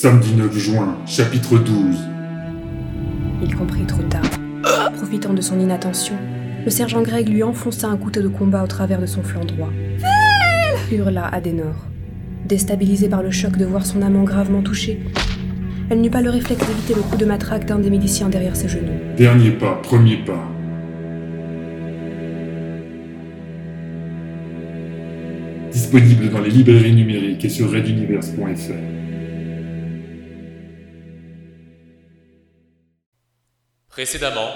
Samedi 9 juin, chapitre 12. Il comprit trop tard. Profitant de son inattention, le sergent Greg lui enfonça un couteau de combat au travers de son flanc droit. hurla Adenor. Déstabilisée par le choc de voir son amant gravement touché, elle n'eut pas le réflexe d'éviter le coup de matraque d'un des miliciens derrière ses genoux. Dernier pas, premier pas. Disponible dans les librairies numériques et sur reduniverse.fr. Précédemment,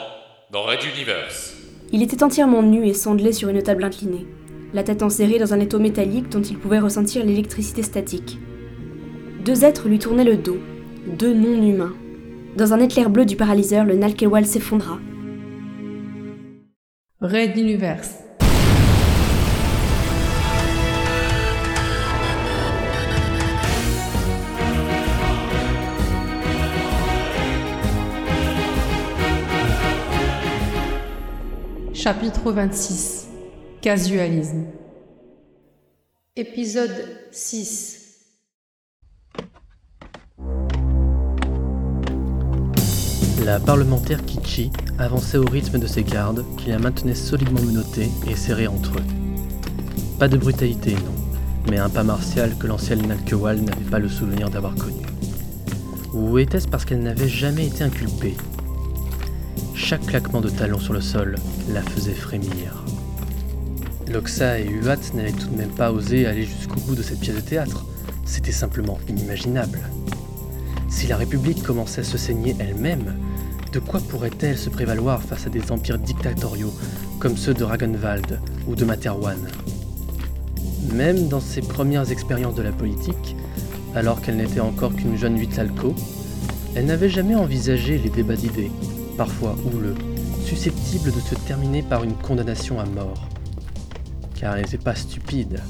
dans Red Universe. Il était entièrement nu et sandelé sur une table inclinée, la tête enserrée dans un étau métallique dont il pouvait ressentir l'électricité statique. Deux êtres lui tournaient le dos, deux non-humains. Dans un éclair bleu du paralyseur, le Nalkewal s'effondra. Red Universe. Chapitre 26 Casualisme Épisode 6 La parlementaire Kichi avançait au rythme de ses gardes qui la maintenaient solidement menottés et serrés entre eux. Pas de brutalité, non, mais un pas martial que l'ancienne Nalkewal n'avait pas le souvenir d'avoir connu. Ou était-ce parce qu'elle n'avait jamais été inculpée? Chaque claquement de talon sur le sol la faisait frémir. Loxa et Huat n'avaient tout de même pas osé aller jusqu'au bout de cette pièce de théâtre. C'était simplement inimaginable. Si la République commençait à se saigner elle-même, de quoi pourrait-elle se prévaloir face à des empires dictatoriaux comme ceux de Ragenwald ou de Materwan? Même dans ses premières expériences de la politique, alors qu'elle n'était encore qu'une jeune Vitlalco, elle n'avait jamais envisagé les débats d'idées parfois houleux, susceptible de se terminer par une condamnation à mort. Car elle n'était pas stupide.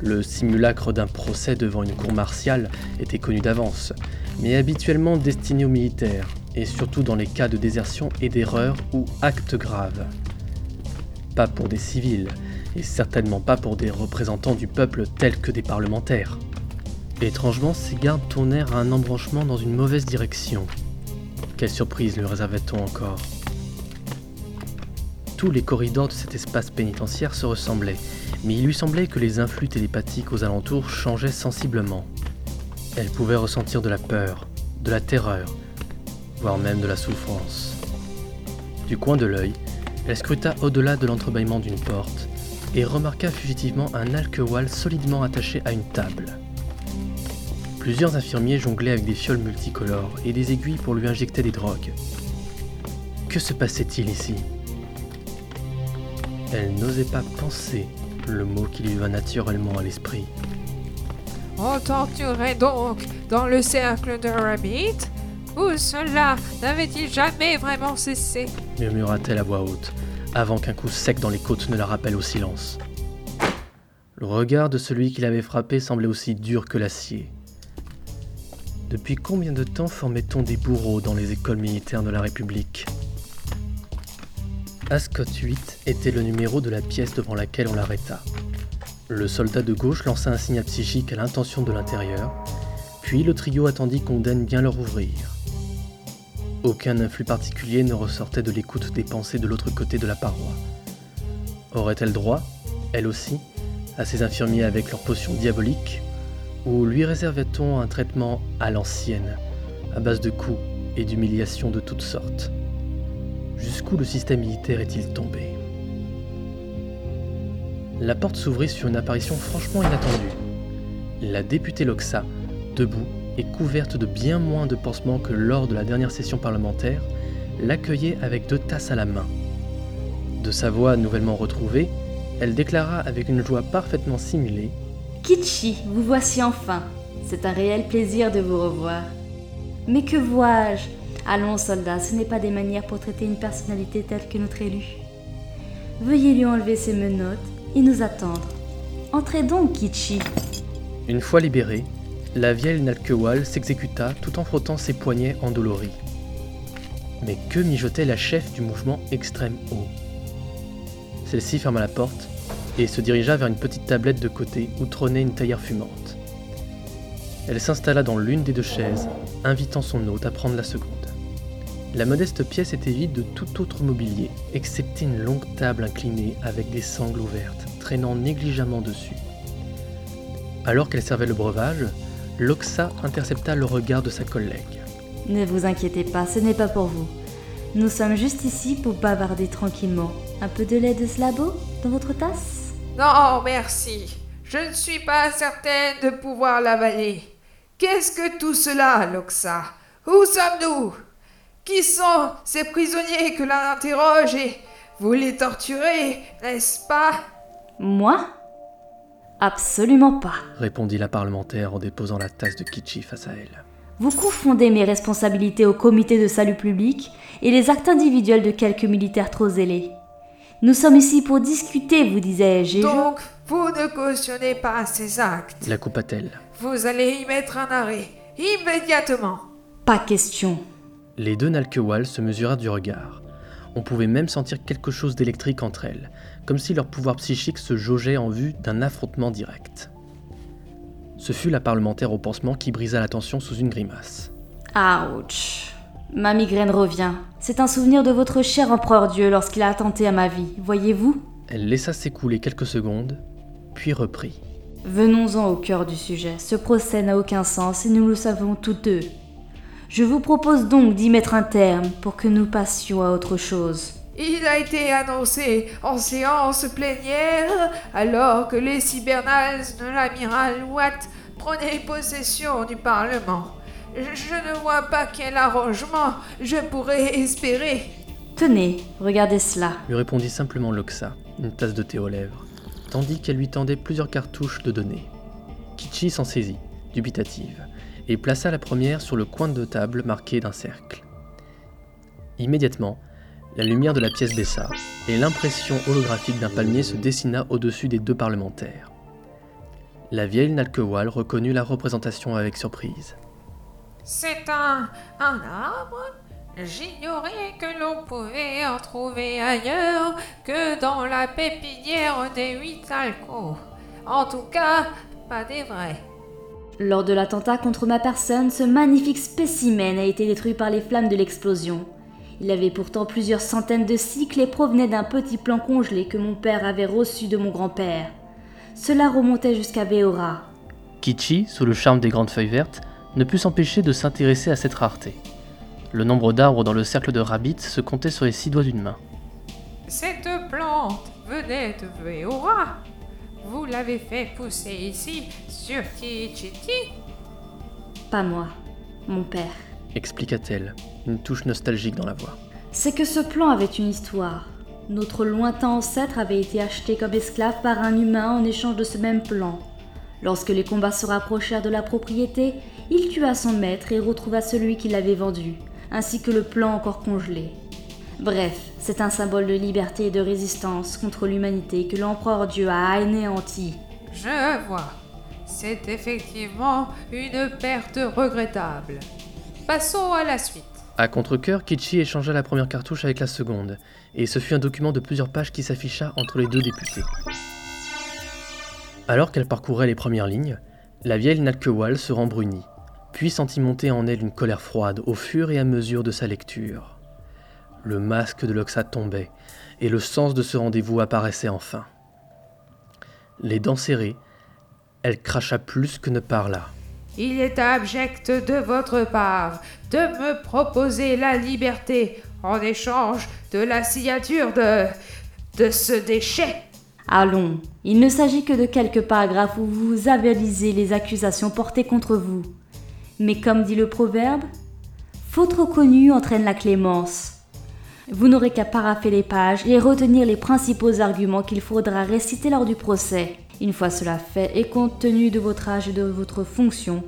Le simulacre d'un procès devant une cour martiale était connu d'avance, mais habituellement destiné aux militaires, et surtout dans les cas de désertion et d'erreur ou actes graves. Pas pour des civils, et certainement pas pour des représentants du peuple tels que des parlementaires. Étrangement, ces gardes tournèrent à un embranchement dans une mauvaise direction. Quelle surprise lui réservait-on encore Tous les corridors de cet espace pénitentiaire se ressemblaient, mais il lui semblait que les influx télépathiques aux alentours changeaient sensiblement. Elle pouvait ressentir de la peur, de la terreur, voire même de la souffrance. Du coin de l'œil, elle scruta au-delà de l'entrebâillement d'une porte et remarqua fugitivement un alquewal solidement attaché à une table. Plusieurs infirmiers jonglaient avec des fioles multicolores et des aiguilles pour lui injecter des drogues. Que se passait-il ici? Elle n'osait pas penser le mot qui lui vint naturellement à l'esprit. On torturait donc dans le cercle de Rabbit Où cela n'avait-il jamais vraiment cessé? murmura-t-elle à voix haute, avant qu'un coup sec dans les côtes ne la rappelle au silence. Le regard de celui qui l'avait frappé semblait aussi dur que l'acier. Depuis combien de temps formait-on des bourreaux dans les écoles militaires de la République? Ascot 8 était le numéro de la pièce devant laquelle on l'arrêta. Le soldat de gauche lança un signal psychique à l'intention de l'intérieur, puis le trio attendit qu'on daigne bien leur ouvrir. Aucun influx particulier ne ressortait de l'écoute des pensées de l'autre côté de la paroi. Aurait-elle droit, elle aussi, à ces infirmiers avec leurs potions diaboliques? Ou lui réservait-on un traitement à l'ancienne, à base de coups et d'humiliations de toutes sortes? Jusqu'où le système militaire est-il tombé? La porte s'ouvrit sur une apparition franchement inattendue. La députée Loxa, debout et couverte de bien moins de pansements que lors de la dernière session parlementaire, l'accueillait avec deux tasses à la main. De sa voix nouvellement retrouvée, elle déclara avec une joie parfaitement simulée Kitchi, vous voici enfin. C'est un réel plaisir de vous revoir. Mais que vois-je? Allons, soldats, ce n'est pas des manières pour traiter une personnalité telle que notre élu. Veuillez lui enlever ses menottes et nous attendre. Entrez donc, Kitchi. Une fois libérée, la vieille Nalkewal s'exécuta tout en frottant ses poignets endoloris. Mais que mijotait la chef du mouvement extrême haut? Celle-ci ferma la porte et se dirigea vers une petite tablette de côté où trônait une taillère fumante. Elle s'installa dans l'une des deux chaises, invitant son hôte à prendre la seconde. La modeste pièce était vide de tout autre mobilier, excepté une longue table inclinée avec des sangles ouvertes, traînant négligemment dessus. Alors qu'elle servait le breuvage, Loxa intercepta le regard de sa collègue. Ne vous inquiétez pas, ce n'est pas pour vous. Nous sommes juste ici pour bavarder tranquillement. Un peu de lait de slabo dans votre tasse? Non, merci. Je ne suis pas certaine de pouvoir l'avaler. Qu'est-ce que tout cela, Loxa? Où sommes-nous? Qui sont ces prisonniers que l'on interroge et vous les torturez, n'est-ce pas? Moi? Absolument pas. répondit la parlementaire en déposant la tasse de Kichi face à elle. Vous confondez mes responsabilités au comité de salut public et les actes individuels de quelques militaires trop zélés. Nous sommes ici pour discuter, vous disais-je. Donc, vous ne cautionnez pas ces actes. La coupa-t-elle. Vous allez y mettre un arrêt, immédiatement. Pas question. Les deux Nalkewal se mesurèrent du regard. On pouvait même sentir quelque chose d'électrique entre elles, comme si leur pouvoir psychique se jaugeait en vue d'un affrontement direct. Ce fut la parlementaire au pansement qui brisa la tension sous une grimace. Ouch. Ma migraine revient. C'est un souvenir de votre cher empereur Dieu lorsqu'il a attenté à ma vie, voyez-vous? Elle laissa s'écouler quelques secondes, puis reprit. Venons-en au cœur du sujet. Ce procès n'a aucun sens et nous le savons tous deux. Je vous propose donc d'y mettre un terme pour que nous passions à autre chose. Il a été annoncé en séance plénière alors que les cybernales de l'amiral Watt prenaient possession du Parlement. Je ne vois pas quel arrangement je pourrais espérer. Tenez, regardez cela. Lui répondit simplement Loxa, une tasse de thé aux lèvres, tandis qu'elle lui tendait plusieurs cartouches de données. Kichi s'en saisit, dubitative, et plaça la première sur le coin de table marqué d'un cercle. Immédiatement, la lumière de la pièce baissa, et l'impression holographique d'un palmier se dessina au-dessus des deux parlementaires. La vieille Nalkewal reconnut la représentation avec surprise. C'est un, un arbre J'ignorais que l'on pouvait en trouver ailleurs que dans la pépinière des huit alcôves. En tout cas, pas des vrais. Lors de l'attentat contre ma personne, ce magnifique spécimen a été détruit par les flammes de l'explosion. Il avait pourtant plusieurs centaines de cycles et provenait d'un petit plan congelé que mon père avait reçu de mon grand-père. Cela remontait jusqu'à Veora. Kichi, sous le charme des grandes feuilles vertes, ne put s'empêcher de s'intéresser à cette rareté. Le nombre d'arbres dans le cercle de Rabbit se comptait sur les six doigts d'une main. Cette plante venait de Veora. Vous l'avez fait pousser ici, sur Tichiti Pas moi, mon père. expliqua-t-elle, une touche nostalgique dans la voix. C'est que ce plan avait une histoire. Notre lointain ancêtre avait été acheté comme esclave par un humain en échange de ce même plan. Lorsque les combats se rapprochèrent de la propriété, il tua son maître et retrouva celui qui l'avait vendu, ainsi que le plan encore congelé. Bref, c'est un symbole de liberté et de résistance contre l'humanité que l'empereur Dieu a anéanti. Je vois. C'est effectivement une perte regrettable. Passons à la suite. À contre-coeur, Kichi échangea la première cartouche avec la seconde, et ce fut un document de plusieurs pages qui s'afficha entre les deux députés. Alors qu'elle parcourait les premières lignes, la vieille Nalkewal se rembrunit, puis sentit monter en elle une colère froide au fur et à mesure de sa lecture. Le masque de Loxa tombait, et le sens de ce rendez-vous apparaissait enfin. Les dents serrées, elle cracha plus que ne parla. Il est abject de votre part de me proposer la liberté en échange de la signature de. de ce déchet. Allons, il ne s'agit que de quelques paragraphes où vous avalisez les accusations portées contre vous. Mais comme dit le proverbe, faute reconnue entraîne la clémence. Vous n'aurez qu'à paraffer les pages et retenir les principaux arguments qu'il faudra réciter lors du procès. Une fois cela fait, et compte tenu de votre âge et de votre fonction,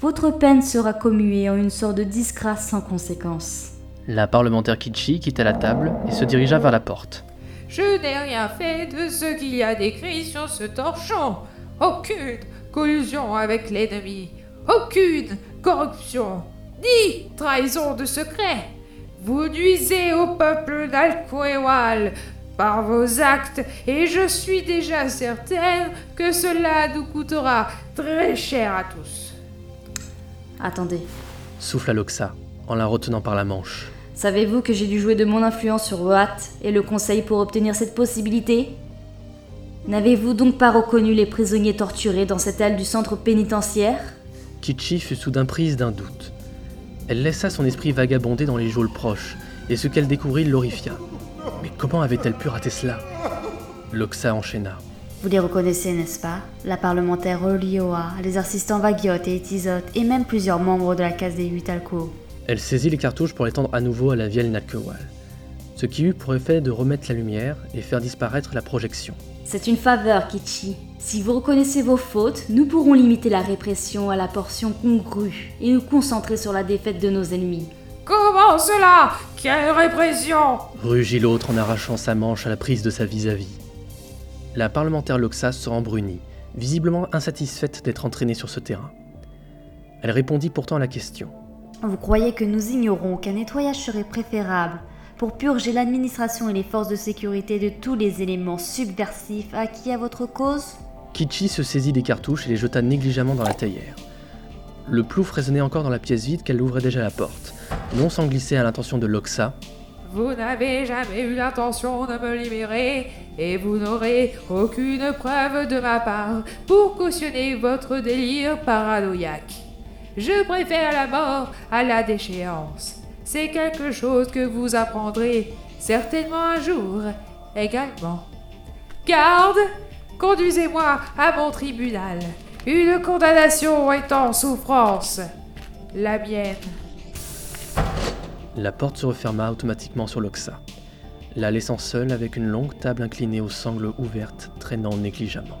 votre peine sera commuée en une sorte de disgrâce sans conséquence. La parlementaire Kichi quitta la table et se dirigea vers la porte. Je n'ai rien fait de ce qu'il y a décrit sur ce torchon. Aucune collusion avec l'ennemi. Aucune corruption. Ni trahison de secret. Vous nuisez au peuple d'Alcoéwal par vos actes et je suis déjà certaine que cela nous coûtera très cher à tous. Attendez. Souffle à Loxa, en la retenant par la manche. Savez-vous que j'ai dû jouer de mon influence sur Roat et le Conseil pour obtenir cette possibilité? N'avez-vous donc pas reconnu les prisonniers torturés dans cette aile du centre pénitentiaire? Kichi fut soudain prise d'un doute. Elle laissa son esprit vagabonder dans les geôles proches, et ce qu'elle découvrit l'horrifia. Mais comment avait-elle pu rater cela? Loxa enchaîna. Vous les reconnaissez, n'est-ce pas? La parlementaire Olioa, les assistants Vagiot et Etizot, et même plusieurs membres de la case des huit. Elle saisit les cartouches pour les tendre à nouveau à la vieille Nalkewal, ce qui eut pour effet de remettre la lumière et faire disparaître la projection. C'est une faveur, Kichi. Si vous reconnaissez vos fautes, nous pourrons limiter la répression à la portion congrue et nous concentrer sur la défaite de nos ennemis. Comment cela? Quelle répression? Rugit l'autre en arrachant sa manche à la prise de sa vis-à-vis. La parlementaire Loxa se rembrunit, visiblement insatisfaite d'être entraînée sur ce terrain. Elle répondit pourtant à la question. Vous croyez que nous ignorons qu'un nettoyage serait préférable pour purger l'administration et les forces de sécurité de tous les éléments subversifs acquis à votre cause Kichi se saisit des cartouches et les jeta négligemment dans la théière. Le plouf résonnait encore dans la pièce vide qu'elle ouvrait déjà la porte, non sans glisser à l'intention de Loxa. Vous n'avez jamais eu l'intention de me libérer et vous n'aurez aucune preuve de ma part pour cautionner votre délire paranoïaque. Je préfère la mort à la déchéance. C'est quelque chose que vous apprendrez certainement un jour également. Garde, conduisez-moi à mon tribunal. Une condamnation est en souffrance. La mienne. La porte se referma automatiquement sur Loxa, la laissant seule avec une longue table inclinée aux sangles ouvertes traînant négligemment.